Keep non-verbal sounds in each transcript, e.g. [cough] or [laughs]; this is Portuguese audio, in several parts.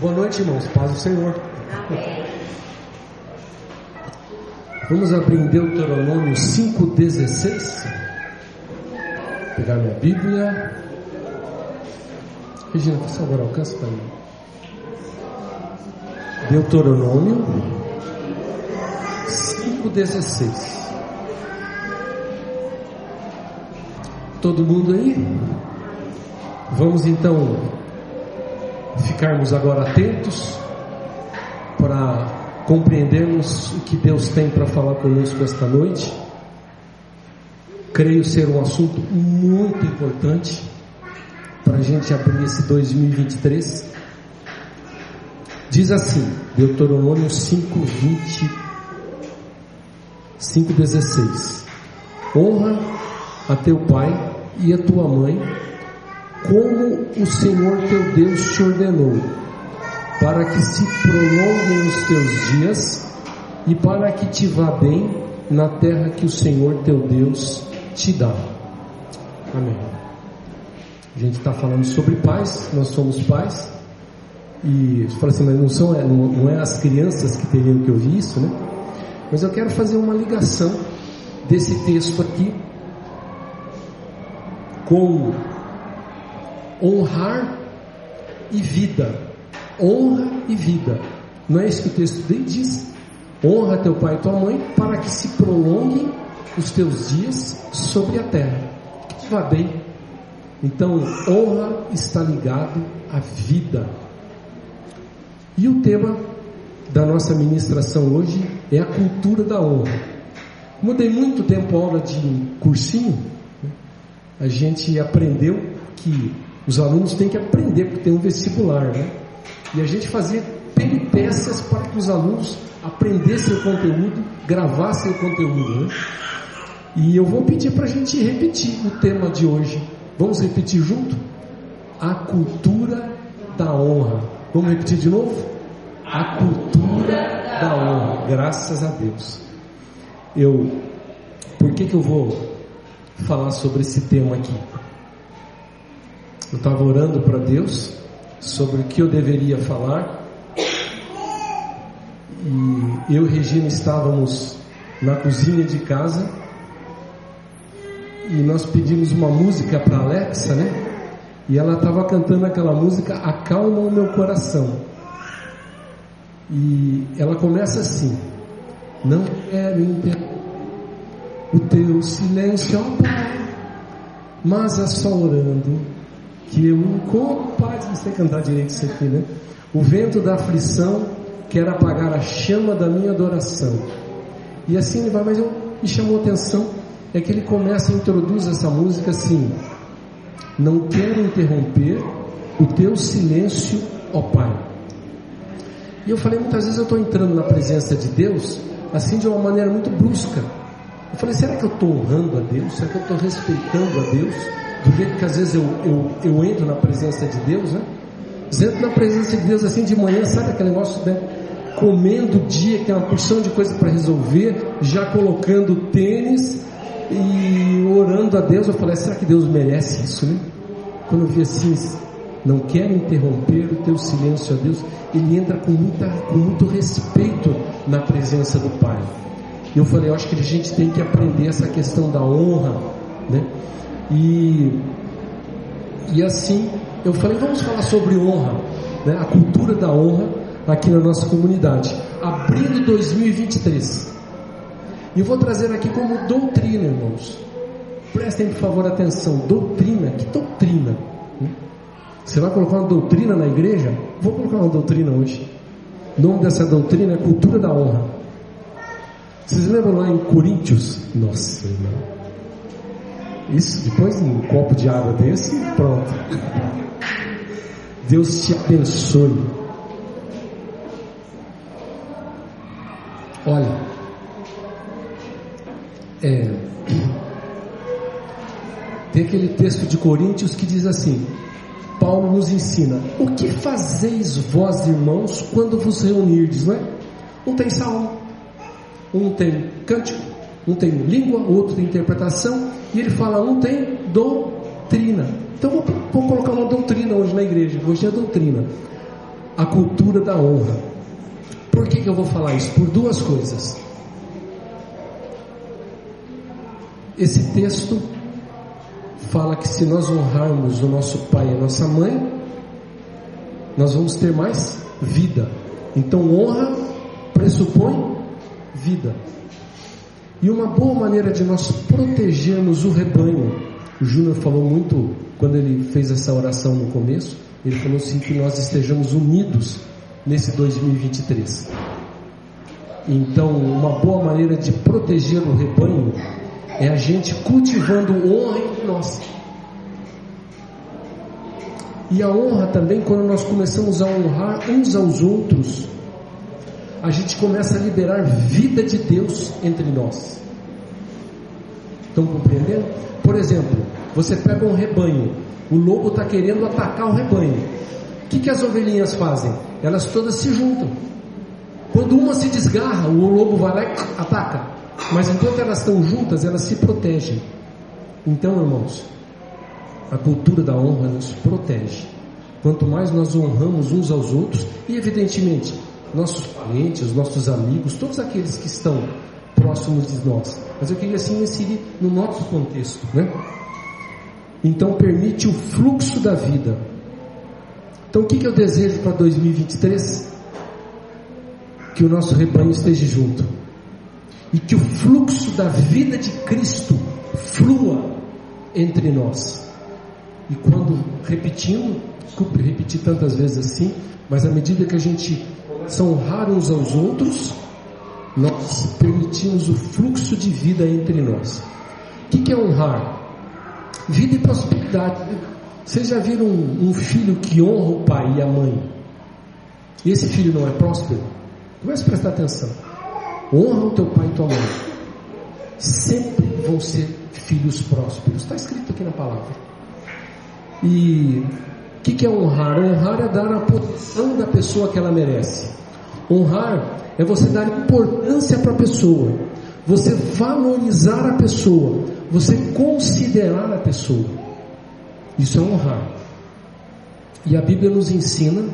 Boa noite, irmãos. Paz do Senhor. Vamos abrir em Deuteronômio 5,16. Pegar minha Bíblia. Regina, por favor, alcance para mim. Deuteronômio 5,16. Todo mundo aí? Vamos então ficarmos agora atentos para compreendermos o que Deus tem para falar conosco esta noite. Creio ser um assunto muito importante para a gente abrir esse 2023. Diz assim, Deuteronômio 5, 20, 5, 16: Honra a teu pai e a tua mãe como o Senhor teu Deus te ordenou, para que se prolonguem os teus dias e para que te vá bem na terra que o Senhor teu Deus te dá. Amém. A gente está falando sobre pais, nós somos pais. E você fala assim, mas não, são, não, não é as crianças que teriam que ouvir isso, né? Mas eu quero fazer uma ligação desse texto aqui com honrar e vida. Honra e vida. Não é isso que o texto dele diz? Honra teu pai e tua mãe para que se prolonguem os teus dias sobre a terra. Que te vá bem. Então, honra está ligado à vida. E o tema da nossa ministração hoje é a cultura da honra. Mudei muito tempo a aula de cursinho, né? a gente aprendeu que os alunos têm que aprender, porque tem um vestibular, né? E a gente fazia peripécias para que os alunos aprendessem o conteúdo, gravassem o conteúdo, né? E eu vou pedir para a gente repetir o tema de hoje. Vamos repetir junto? A cultura da honra. Vamos repetir de novo? A cultura da honra. Graças a Deus. Eu, por que que eu vou falar sobre esse tema aqui? Eu estava orando para Deus sobre o que eu deveria falar. E eu e Regina estávamos na cozinha de casa e nós pedimos uma música para Alexa, né? E ela estava cantando aquela música Acalma o meu coração. E ela começa assim: Não quero entender o teu silêncio, ó Pai, mas é só orando que eu encontro paz, não sei cantar direito isso aqui, né? O vento da aflição quer apagar a chama da minha adoração. E assim ele vai, mas eu, me chamou a atenção é que ele começa a introduzir essa música assim: Não quero interromper o teu silêncio, ó Pai. E eu falei, muitas vezes eu estou entrando na presença de Deus assim de uma maneira muito brusca. Eu falei, será que eu estou honrando a Deus? Será que eu estou respeitando a Deus? Do jeito que às vezes eu, eu, eu entro na presença de Deus, né? Entro na presença de Deus assim de manhã, sabe aquele negócio, né? Comendo o dia, que tem uma porção de coisa para resolver, já colocando tênis e orando a Deus. Eu falei, será que Deus merece isso, né? Quando eu vi assim, não quero interromper o teu silêncio a Deus, ele entra com, muita, com muito respeito na presença do Pai. Eu falei, eu acho que a gente tem que aprender essa questão da honra, né? E, e assim, eu falei, vamos falar sobre honra, né? a cultura da honra aqui na nossa comunidade, abrindo 2023. E eu vou trazer aqui como doutrina, irmãos. Prestem por favor atenção, doutrina, que doutrina? Você vai colocar uma doutrina na igreja? Vou colocar uma doutrina hoje. O nome dessa doutrina é cultura da honra. Vocês lembram lá em Coríntios? Nossa, irmão. Isso, depois de um copo de água desse, pronto. Deus te abençoe. Olha, é, tem aquele texto de Coríntios que diz assim: Paulo nos ensina: O que fazeis vós, irmãos, quando vos reunirdes, não é? Um tem salmo, um tem cântico, um tem língua, outro tem interpretação, e ele fala, um tem doutrina. Então vou, vou colocar uma doutrina hoje na igreja. Hoje é doutrina. a cultura da honra. Por que, que eu vou falar isso? Por duas coisas. Esse texto fala que se nós honrarmos o nosso pai e a nossa mãe, nós vamos ter mais vida. Então, honra pressupõe vida. E uma boa maneira de nós protegermos o rebanho, o Júnior falou muito quando ele fez essa oração no começo, ele falou assim que nós estejamos unidos nesse 2023. Então, uma boa maneira de proteger o rebanho é a gente cultivando honra em nós. E a honra também, quando nós começamos a honrar uns aos outros, a gente começa a liberar vida de Deus entre nós. Estão compreendendo? Por exemplo, você pega um rebanho, o lobo está querendo atacar o rebanho. O que, que as ovelhinhas fazem? Elas todas se juntam. Quando uma se desgarra, o lobo vai lá e ataca. Mas enquanto elas estão juntas, elas se protegem. Então, irmãos, a cultura da honra nos protege. Quanto mais nós honramos uns aos outros, e evidentemente, nossos parentes, nossos amigos, todos aqueles que estão próximos de nós. Mas eu queria assim inserir no nosso contexto, né? Então permite o fluxo da vida. Então o que, que eu desejo para 2023? Que o nosso rebanho esteja junto. E que o fluxo da vida de Cristo flua entre nós. E quando repetindo, desculpe repetir tantas vezes assim, mas à medida que a gente honrar uns aos outros, nós permitimos o fluxo de vida entre nós. O que, é honrar? Vida e prosperidade. Vocês já viram um, um, filho que honra o pai e a mãe? E esse filho não é próspero? Comece a prestar atenção. Honra o teu pai e tua mãe. Sempre vão ser filhos prósperos. Está escrito aqui na palavra. E o que, que é honrar? Honrar é dar a posição da pessoa que ela merece. Honrar é você dar importância para a pessoa, você valorizar a pessoa, você considerar a pessoa. Isso é honrar. E a Bíblia nos ensina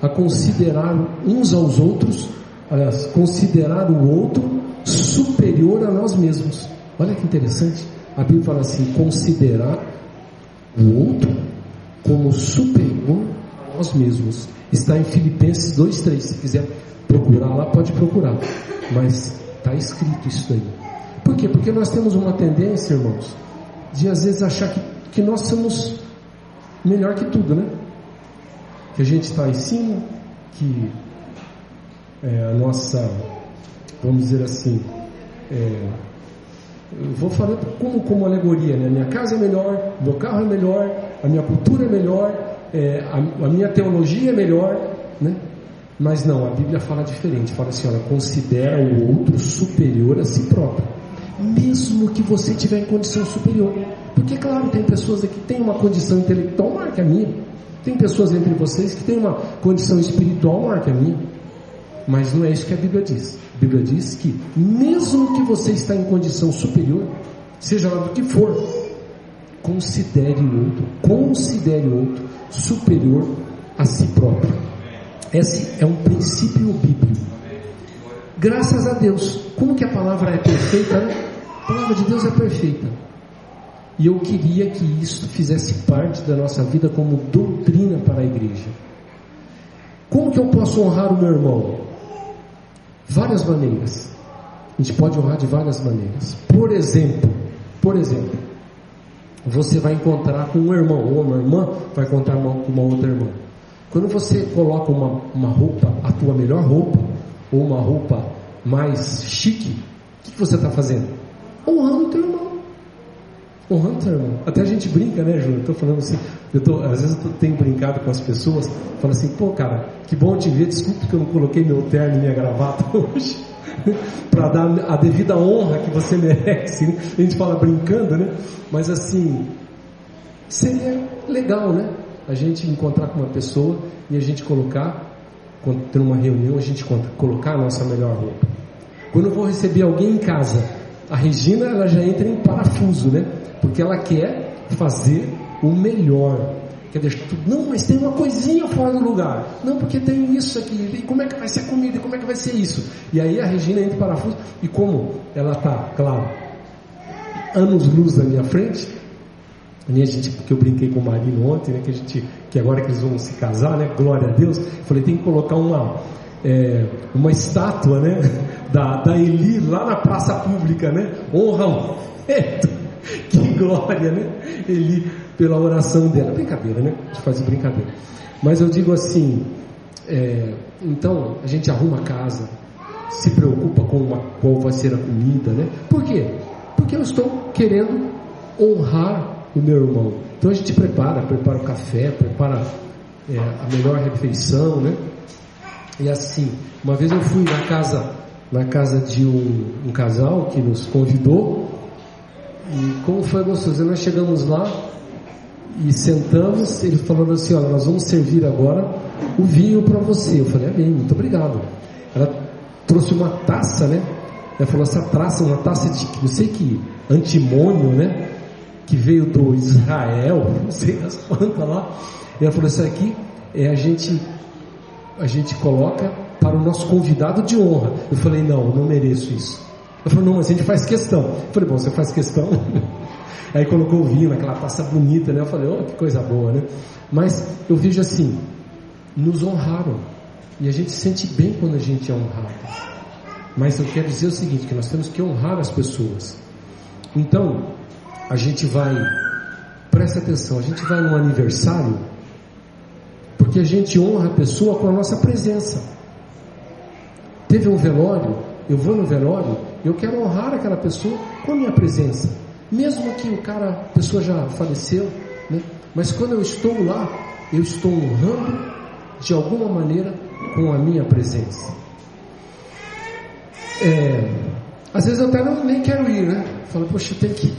a considerar uns aos outros, aliás, considerar o outro superior a nós mesmos. Olha que interessante. A Bíblia fala assim: considerar o outro como superior a nós mesmos. Está em Filipenses 2,3. Se quiser procurar lá, pode procurar. Mas está escrito isso aí. Por quê? Porque nós temos uma tendência, irmãos, de às vezes achar que, que nós somos melhor que tudo, né? Que a gente está em cima, que é, a nossa, vamos dizer assim, é, eu vou falar como, como alegoria, né? Minha casa é melhor, meu carro é melhor, a minha cultura é melhor, é, a, a minha teologia é melhor, né? Mas não, a Bíblia fala diferente. Fala assim: olha, considera o outro superior a si próprio, mesmo que você tiver em condição superior. Porque, claro, tem pessoas aqui que têm uma condição intelectual maior que a minha. Tem pessoas entre vocês que têm uma condição espiritual maior que a minha. Mas não é isso que a Bíblia diz. A Bíblia diz que, mesmo que você está em condição superior, seja lá do que for, considere o outro, considere o outro superior a si próprio. Esse é um princípio bíblico. Graças a Deus. Como que a palavra é perfeita, né? A palavra de Deus é perfeita. E eu queria que isso fizesse parte da nossa vida como doutrina para a igreja. Como que eu posso honrar o meu irmão? Várias maneiras. A gente pode honrar de várias maneiras. Por exemplo, por exemplo, você vai encontrar com um irmão ou uma irmã vai encontrar com uma outra irmã. Quando você coloca uma, uma roupa, a tua melhor roupa, ou uma roupa mais chique, o que, que você está fazendo? Honrando o teu irmão. Honrando o teu irmão. Até a gente brinca, né, Júlio? Estou falando assim, eu tô, às vezes eu tenho brincado com as pessoas, falo assim, pô, cara, que bom te ver, desculpe que eu não coloquei meu terno e minha gravata [laughs] hoje, [laughs] para dar a devida honra que você [laughs] merece. Né? A gente fala brincando, né? Mas assim, seria legal, né? a gente encontrar com uma pessoa e a gente colocar, quando tem uma reunião, a gente colocar a nossa melhor roupa. Quando eu vou receber alguém em casa, a Regina ela já entra em parafuso, né? Porque ela quer fazer o melhor. Quer deixar tudo. Não, mas tem uma coisinha fora do lugar. Não, porque tem isso aqui. E como é que vai ser a comida? Como é que vai ser isso? E aí a Regina entra em parafuso. E como ela está, claro, anos luz na minha frente, a minha gente, porque eu brinquei com o Marino ontem, né, que a gente, que agora que eles vão se casar, né, glória a Deus, falei, tem que colocar uma, é, uma estátua, né, [laughs] da, da Eli lá na praça pública, né, honra [laughs] que glória, né, Eli, pela oração dela, brincadeira, né, a gente faz brincadeira, mas eu digo assim, é, então a gente arruma a casa, se preocupa com uma, qual vai ser a comida, né, por quê? Porque eu estou querendo honrar o meu irmão. Então a gente prepara, prepara o café, prepara é, a melhor refeição, né? E assim, uma vez eu fui na casa, na casa de um, um casal que nos convidou, e como foi gostoso, nós chegamos lá e sentamos, ele falando assim, olha, nós vamos servir agora o vinho para você. Eu falei, amém, muito obrigado. Ela trouxe uma taça, né? Ela falou, essa taça, uma taça de, não sei que, antimônio, né? que veio do Israel, [laughs] não sei das quantas lá. E ela falou: Isso aqui é a gente, a gente coloca para o nosso convidado de honra. Eu falei: Não, eu não mereço isso. Ela falou: Não, mas a gente faz questão. Eu falei: Bom, você faz questão. [laughs] Aí colocou o vinho naquela taça bonita, né? Eu falei: Oh, que coisa boa, né? Mas eu vejo assim: nos honraram. E a gente se sente bem quando a gente é honrado. Mas eu quero dizer o seguinte: que nós temos que honrar as pessoas. Então, a gente vai, presta atenção, a gente vai num aniversário, porque a gente honra a pessoa com a nossa presença. Teve um velório, eu vou no velório, eu quero honrar aquela pessoa com a minha presença, mesmo que o cara, a pessoa já faleceu, né? mas quando eu estou lá, eu estou honrando de alguma maneira com a minha presença. É, às vezes eu até não, nem quero ir, né? Falo, poxa, tem que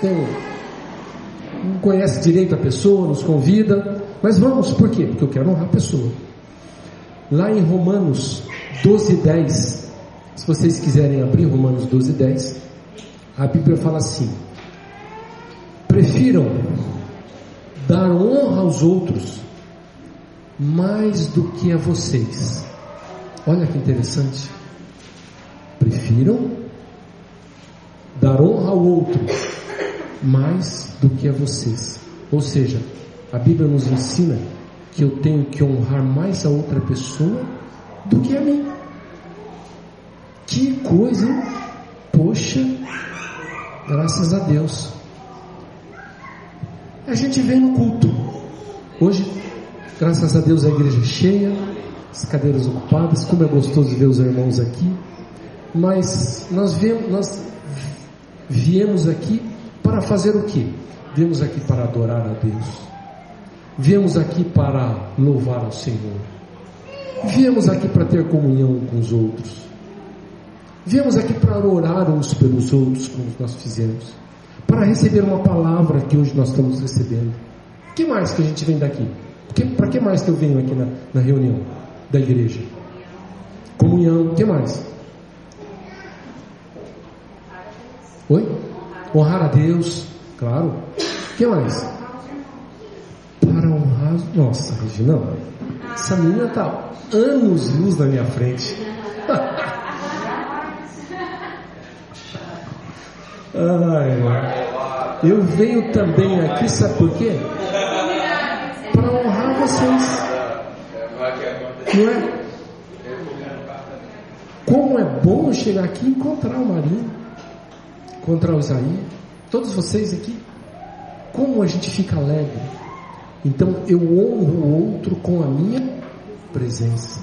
tem, não conhece direito a pessoa, nos convida, mas vamos, por quê? Porque eu quero honrar a pessoa. Lá em Romanos 12, 10, se vocês quiserem abrir Romanos 12, 10, a Bíblia fala assim: prefiram dar honra aos outros mais do que a vocês. Olha que interessante. Prefiram dar honra ao outro mais do que a vocês. Ou seja, a Bíblia nos ensina que eu tenho que honrar mais a outra pessoa do que a mim. Que coisa, hein? Poxa, graças a Deus. A gente vem no culto. Hoje, graças a Deus, a igreja é cheia, as cadeiras ocupadas. Como é gostoso ver os irmãos aqui. Mas nós, vemos, nós viemos aqui para fazer o que? Viemos aqui para adorar a Deus. Viemos aqui para louvar ao Senhor. Viemos aqui para ter comunhão com os outros. Viemos aqui para orar uns pelos outros, como nós fizemos. Para receber uma palavra que hoje nós estamos recebendo. O que mais que a gente vem daqui? Para que mais que eu venho aqui na, na reunião da igreja? Comunhão, o que mais? Oi? Honrar a Deus, claro. O que mais? Para honrar. Nossa, Regina, essa menina está anos luz na minha frente. [laughs] Ai, eu venho também aqui, sabe por quê? Para honrar vocês. Não é? Como é bom chegar aqui e encontrar o Marinho contra o Isaías, todos vocês aqui, como a gente fica alegre. Então eu honro o outro com a minha presença.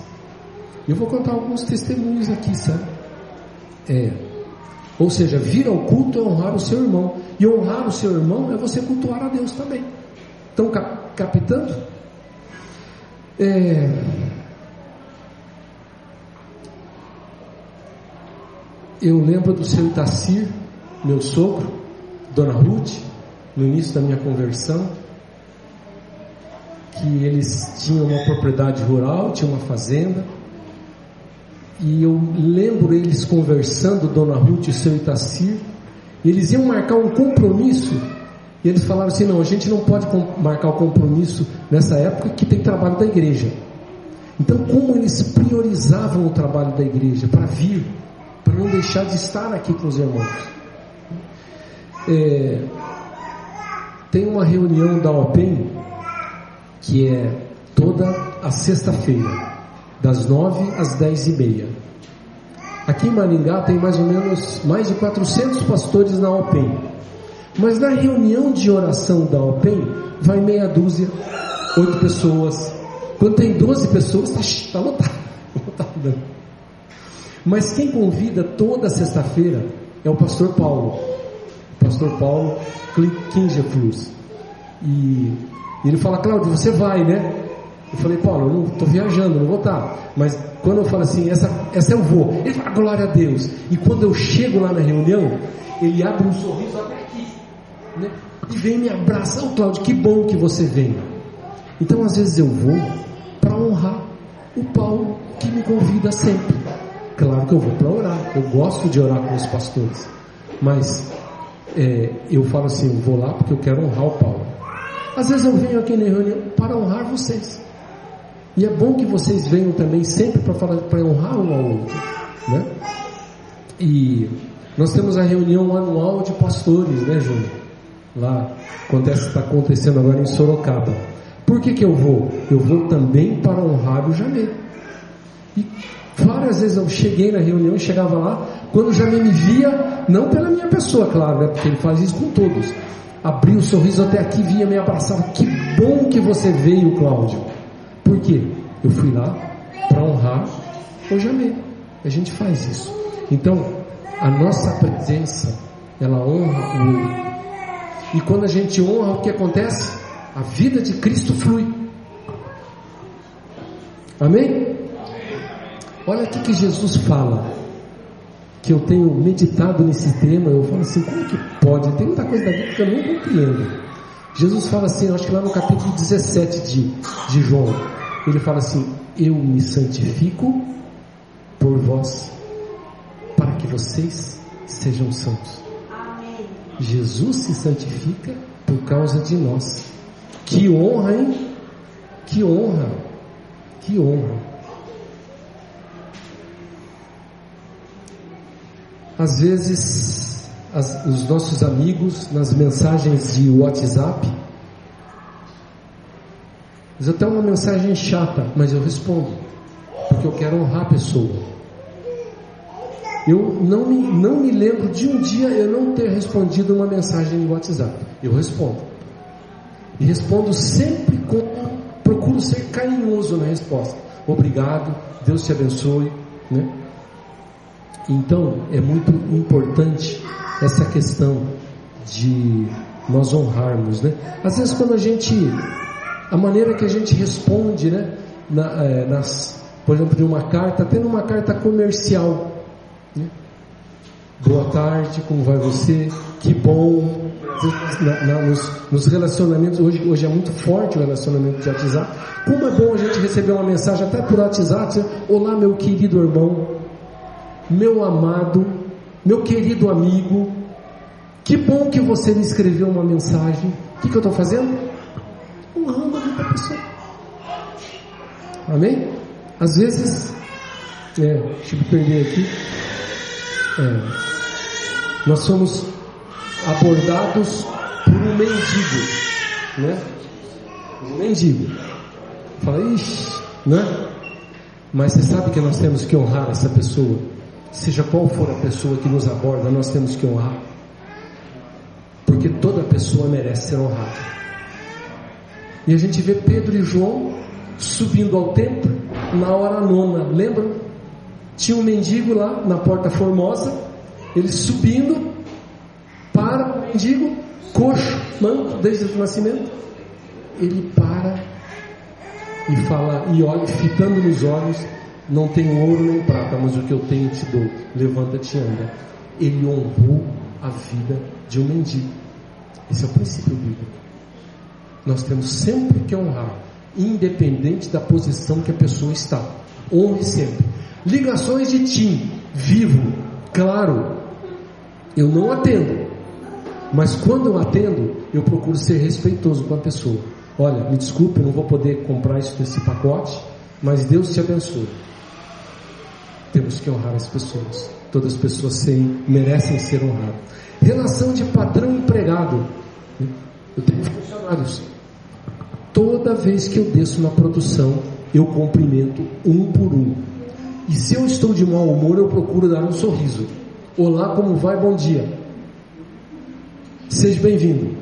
Eu vou contar alguns testemunhos aqui, sabe? É, ou seja, vir ao culto é honrar o seu irmão. E honrar o seu irmão é você cultuar a Deus também. Estão captando? É, eu lembro do seu Itacir, meu sogro, Dona Ruth, no início da minha conversão, que eles tinham uma propriedade rural, tinham uma fazenda, e eu lembro eles conversando, Dona Ruth e seu Itacir, eles iam marcar um compromisso E eles falaram assim: não, a gente não pode marcar o compromisso nessa época que tem trabalho da igreja. Então, como eles priorizavam o trabalho da igreja para vir, para não deixar de estar aqui com os irmãos. É, tem uma reunião da OPEM que é toda a sexta-feira, das nove às dez e meia. Aqui em Maringá tem mais ou menos mais de 400 pastores na OPEM. Mas na reunião de oração da OPEM, vai meia dúzia, oito pessoas. Quando tem 12 pessoas, está tá lotado. [laughs] lotado. Mas quem convida toda sexta-feira é o pastor Paulo. O pastor Paulo Kingerflus. E ele fala, Cláudio, você vai, né? Eu falei, Paulo, eu não estou viajando, não vou estar. Mas quando eu falo assim, essa, essa eu vou. Ele fala, glória a Deus. E quando eu chego lá na reunião, ele abre um sorriso até aqui. Né? E vem me abraçar. Oh, Cláudio, que bom que você vem. Então, às vezes eu vou para honrar o Paulo que me convida sempre. Claro que eu vou para orar. Eu gosto de orar com os pastores. Mas é, eu falo assim, eu vou lá porque eu quero honrar o Paulo. Às vezes eu venho aqui na reunião para honrar vocês. E é bom que vocês venham também sempre para falar para honrar um ao outro, né? E nós temos a reunião anual de pastores, né, Júnior? Lá acontece está acontecendo agora em Sorocaba. Por que que eu vou? Eu vou também para honrar o Jamê. E várias vezes eu cheguei na reunião, chegava lá, quando o Jamê me via, não pela minha pessoa, claro, né? Porque ele faz isso com todos. Abriu o sorriso até aqui, vinha me abraçar. Que bom que você veio, Cláudio. Por quê? Eu fui lá para honrar o Jamê. A gente faz isso. Então, a nossa presença, ela honra o outro. E quando a gente honra, o que acontece? A vida de Cristo flui. Amém? Olha o que Jesus fala. Que eu tenho meditado nesse tema. Eu falo assim: como que pode? Tem muita coisa da Bíblia que eu não compreendo. Jesus fala assim, acho que lá no capítulo 17 de, de João, ele fala assim: Eu me santifico por vós, para que vocês sejam santos. Amém. Jesus se santifica por causa de nós. Que honra, hein? Que honra, que honra. Às vezes, as, os nossos amigos, nas mensagens de WhatsApp, às até uma mensagem chata, mas eu respondo, porque eu quero honrar a pessoa. Eu não me, não me lembro de um dia eu não ter respondido uma mensagem no WhatsApp. Eu respondo. E respondo sempre com. Procuro ser carinhoso na resposta. Obrigado, Deus te abençoe. Né? Então, é muito importante essa questão de nós honrarmos. Né? Às vezes, quando a gente a maneira que a gente responde, né? Na, é, nas, por exemplo, de uma carta, até numa carta comercial. Né? Boa tarde, como vai você? Que bom. Na, na, nos, nos, relacionamentos, hoje, hoje é muito forte o relacionamento de WhatsApp. Como é bom a gente receber uma mensagem até por WhatsApp: Olá, meu querido irmão, meu amado, meu querido amigo. Que bom que você me escreveu uma mensagem. O que, que eu estou fazendo? honrando a vida da pessoa. Amém? Às vezes, é, deixa eu perder aqui. É, nós somos abordados por um mendigo, né? Um mendigo. Fala, ixi, né? Mas você sabe que nós temos que honrar essa pessoa. Seja qual for a pessoa que nos aborda, nós temos que honrar. Porque toda pessoa merece ser honrada. E a gente vê Pedro e João subindo ao templo na hora nona, lembra? Tinha um mendigo lá na porta formosa, ele subindo para o mendigo, coxo, manco, desde o nascimento. Ele para e fala, e olha, fitando nos olhos, não tenho ouro nem prata, mas o que eu tenho te dou, levanta-te e anda. Ele honrou a vida de um mendigo. Esse é o princípio bíblico. Nós temos sempre que honrar, independente da posição que a pessoa está. Honre sempre. Ligações de TIM, vivo, claro, eu não atendo. Mas quando eu atendo, eu procuro ser respeitoso com a pessoa. Olha, me desculpe, eu não vou poder comprar isso nesse pacote, mas Deus te abençoe. Temos que honrar as pessoas. Todas as pessoas sem, merecem ser honradas. Relação de patrão empregado. Eu tenho funcionários. Toda vez que eu desço na produção, eu cumprimento um por um. E se eu estou de mau humor, eu procuro dar um sorriso. Olá, como vai? Bom dia. Seja bem-vindo.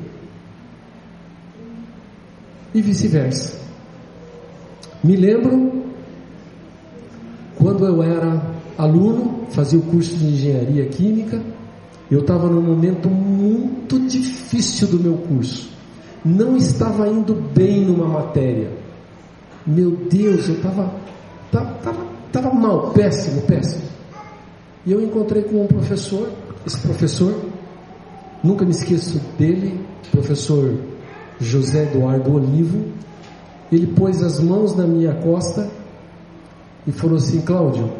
E vice-versa. Me lembro quando eu era aluno, fazia o curso de engenharia química, eu estava num momento muito difícil do meu curso. Não estava indo bem numa matéria. Meu Deus, eu estava tava, tava mal, péssimo, péssimo. E eu encontrei com um professor, esse professor, nunca me esqueço dele, professor José Eduardo Olivo. Ele pôs as mãos na minha costa e falou assim: Cláudio,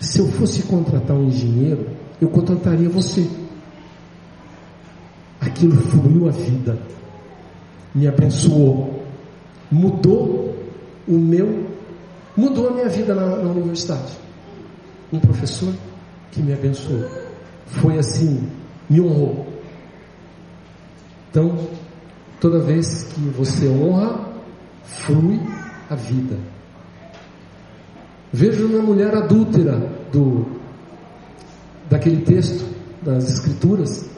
se eu fosse contratar um engenheiro, eu contrataria você. Aquilo fluiu a vida, me abençoou, mudou o meu, mudou a minha vida na, na universidade. Um professor que me abençoou, foi assim, me honrou. Então, toda vez que você honra, flui a vida. Vejo uma mulher adúltera do daquele texto das escrituras,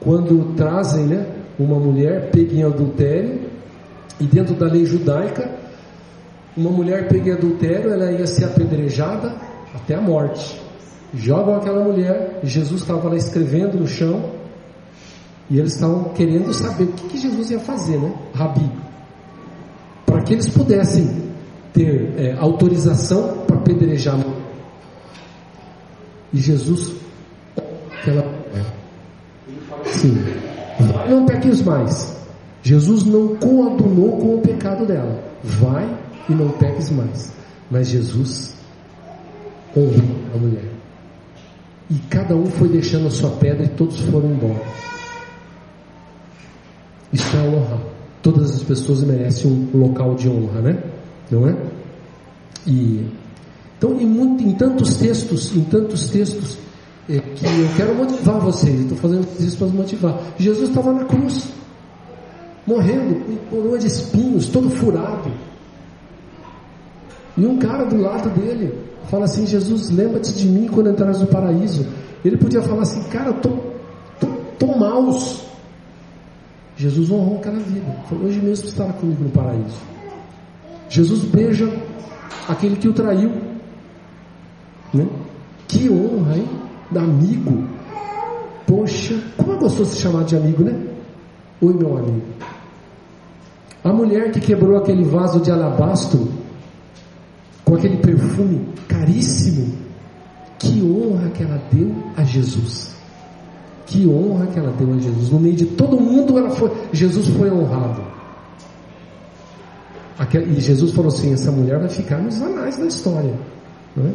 quando trazem, né, uma mulher pega em adultério e dentro da lei judaica, uma mulher pega em adultério, ela ia ser apedrejada até a morte. Jogam aquela mulher, Jesus estava lá escrevendo no chão e eles estavam querendo saber o que, que Jesus ia fazer, né, Rabi, para que eles pudessem ter é, autorização para apedrejar. E Jesus aquela sim, vai não peques mais. Jesus não coadunou com o pecado dela. Vai e não peques mais. Mas Jesus honrou a mulher. E cada um foi deixando a sua pedra e todos foram embora. Isso é honra. Todas as pessoas merecem um local de honra, né? Não é? E então em, muito, em tantos textos, em tantos textos, é que eu quero motivar vocês, estou fazendo isso para motivar. Jesus estava na cruz, morrendo, com coroa de espinhos, todo furado. E um cara do lado dele fala assim: Jesus, lembra-te de mim quando entrares no paraíso. Ele podia falar assim: Cara, tô, tô, tô maus. Jesus honrou aquela vida. Falou: Hoje mesmo estará comigo no paraíso. Jesus beija aquele que o traiu. Né? Que honra, hein? Amigo. Poxa, como é gostoso se chamar de amigo, né? Oi, meu amigo. A mulher que quebrou aquele vaso de alabastro com aquele perfume caríssimo, que honra que ela deu a Jesus. Que honra que ela deu a Jesus. No meio de todo mundo, ela foi, Jesus foi honrado. E Jesus falou assim: essa mulher vai ficar nos anais da história. Não é?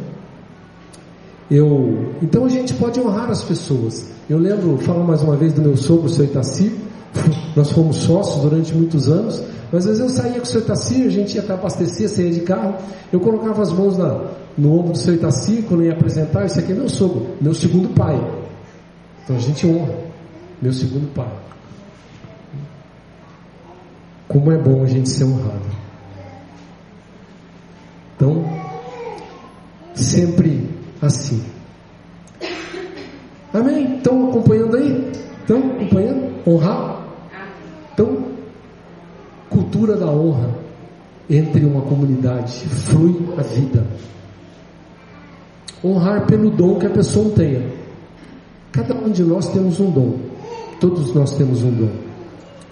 Eu, então a gente pode honrar as pessoas. Eu lembro, falo mais uma vez do meu sogro, o seu Itaci, [laughs] nós fomos sócios durante muitos anos, mas às vezes eu saía com o seu Itaci, a gente ia até abastecer, saía de carro, eu colocava as mãos na, no ombro do seu Itaci, quando ia apresentar, esse aqui é meu sogro, meu segundo pai. Então a gente honra, meu segundo pai. Como é bom a gente ser honrado. Então, sempre assim. Amém? Estão acompanhando aí? Estão acompanhando? Honrar? Então, cultura da honra entre uma comunidade flui a vida. Honrar pelo dom que a pessoa tenha. Cada um de nós temos um dom. Todos nós temos um dom.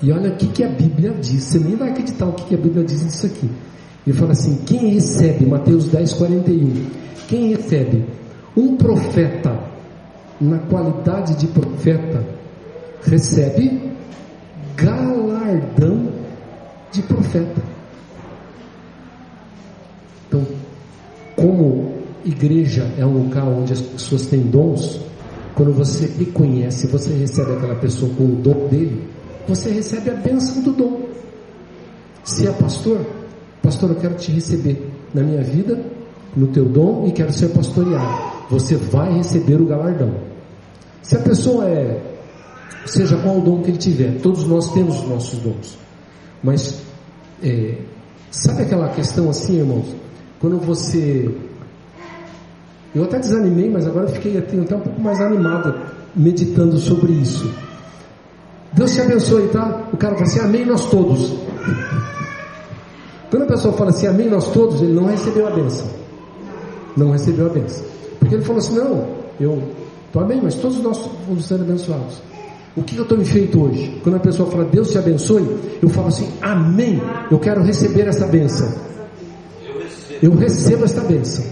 E olha o que, a Bíblia diz. Você nem vai acreditar o que, que a Bíblia diz disso aqui. Ele fala assim: quem recebe, Mateus 10, 41, quem recebe um profeta, na qualidade de profeta, recebe galardão de profeta. Então, como igreja é um lugar onde as pessoas têm dons, quando você reconhece, você recebe aquela pessoa com o dom dele, você recebe a bênção do dom. Se é pastor, pastor, eu quero te receber na minha vida, no teu dom e quero ser pastoreado. Você vai receber o galardão. Se a pessoa é, seja qual o dom que ele tiver, todos nós temos os nossos dons. Mas, é, sabe aquela questão assim, irmãos? Quando você. Eu até desanimei, mas agora fiquei até um pouco mais animado meditando sobre isso. Deus te abençoe, tá? O cara fala assim, amém nós todos. Quando a pessoa fala assim, amém nós todos, ele não recebeu a benção. Não recebeu a benção. Porque ele falou assim, não, eu estou amém, mas todos nós vamos ser abençoados. O que eu estou feito hoje? Quando a pessoa fala, Deus te abençoe, eu falo assim, amém, eu quero receber essa benção. Eu recebo esta benção.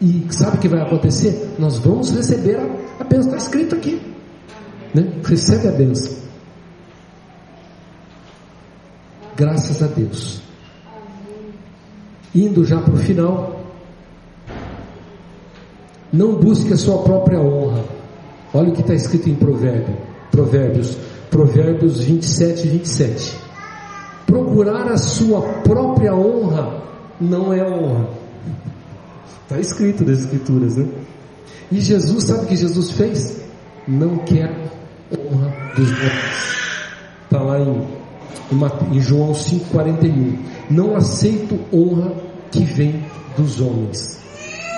E sabe o que vai acontecer? Nós vamos receber a, a benção, está escrito aqui. Né? Recebe a benção. Graças a Deus. Indo já para o final, não busque a sua própria honra. Olha o que está escrito em Provérbio, Provérbios, Provérbios 27, 27. Procurar a sua própria honra não é honra. Está [laughs] escrito nas Escrituras, né? E Jesus, sabe o que Jesus fez? Não quer honra dos homens. Está lá em, em João 5,41. Não aceito honra que vem dos homens.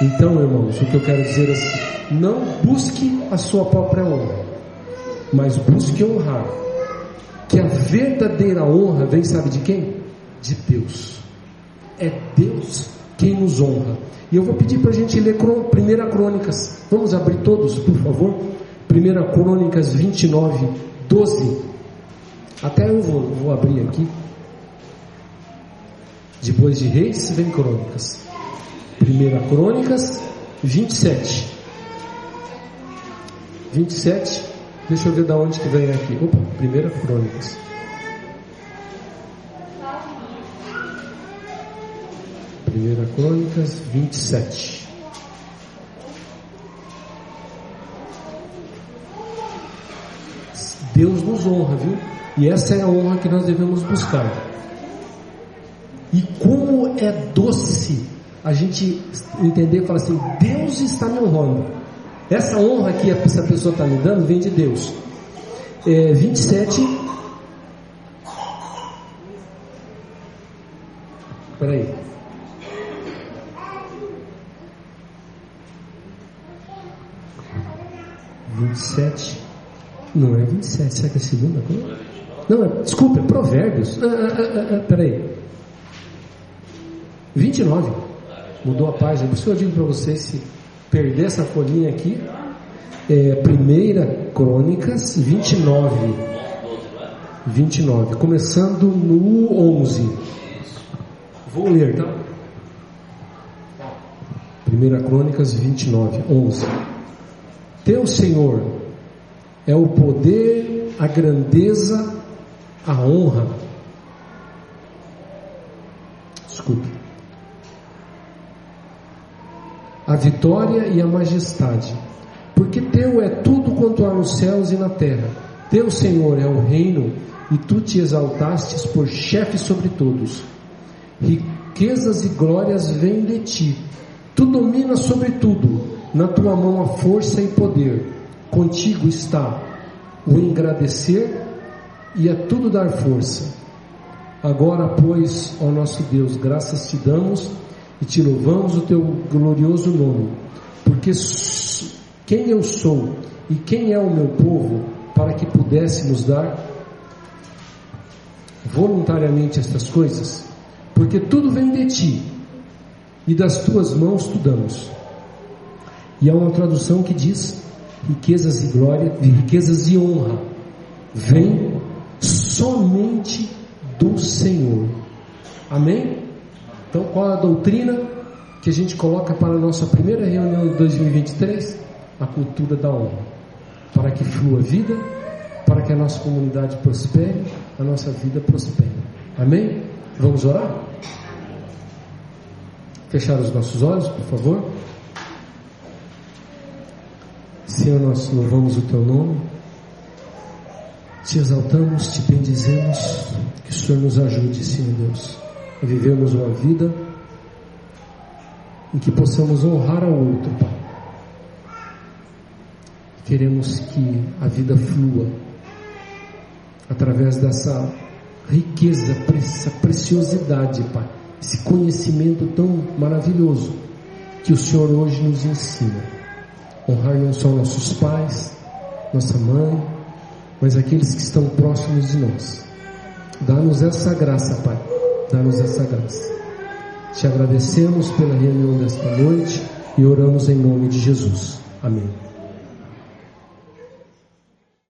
Então, irmãos, o que eu quero dizer é assim: não busque a sua própria honra, mas busque honrar. Que a verdadeira honra vem, sabe de quem? De Deus. É Deus quem nos honra. E eu vou pedir para a gente ler 1 Crônicas. Vamos abrir todos, por favor? 1 Crônicas 29, 12. Até eu vou, vou abrir aqui. Depois de Reis, vem Crônicas. 1 Crônicas 27. 27. Deixa eu ver da onde que vem aqui. Opa, 1 Crônicas. Primeira Crônicas 27. Deus nos honra, viu? E essa é a honra que nós devemos buscar. E como é doce a gente entender e falar assim: Deus está me honrando. Essa honra que essa pessoa está me dando vem de Deus. É, 27. Peraí. Vinte e sete. Não é 27, será que é segunda? Não, desculpa, é Provérbios. Ah, ah, ah, ah, peraí. 29. Mudou a página. Por isso eu digo para vocês: se perder essa folhinha aqui, é Primeira Crônicas 29. 29. Começando no 11. Vou ler, tá? Primeira Crônicas 29, 11. Teu Senhor é o poder, a grandeza, a honra. Desculpe. A vitória e a majestade. Porque teu é tudo quanto há nos céus e na terra. Teu Senhor é o reino e tu te exaltastes por chefe sobre todos. Riquezas e glórias vêm de ti. Tu dominas sobre tudo. Na tua mão a força e poder contigo está o engrandecer e a tudo dar força. Agora, pois, ó nosso Deus, graças te damos e te louvamos o teu glorioso nome, porque quem eu sou e quem é o meu povo para que pudéssemos dar voluntariamente estas coisas? Porque tudo vem de ti e das tuas mãos tu damos. E há uma tradução que diz: riquezas e glória, riquezas e honra, vem somente do Senhor. Amém? Então, qual a doutrina que a gente coloca para a nossa primeira reunião de 2023? A cultura da honra. Para que flua vida, para que a nossa comunidade prospere, a nossa vida prospere. Amém? Vamos orar? Fechar os nossos olhos, por favor. Se Senhor, nós louvamos o teu nome, te exaltamos, te bendizemos, que o Senhor nos ajude, Senhor Deus, a vivermos uma vida em que possamos honrar ao outro, Pai. Queremos que a vida flua através dessa riqueza, essa preciosidade, Pai, esse conhecimento tão maravilhoso que o Senhor hoje nos ensina. Honrar não só nossos pais, nossa mãe, mas aqueles que estão próximos de nós. Dá-nos essa graça, Pai. Dá-nos essa graça. Te agradecemos pela reunião desta noite e oramos em nome de Jesus. Amém.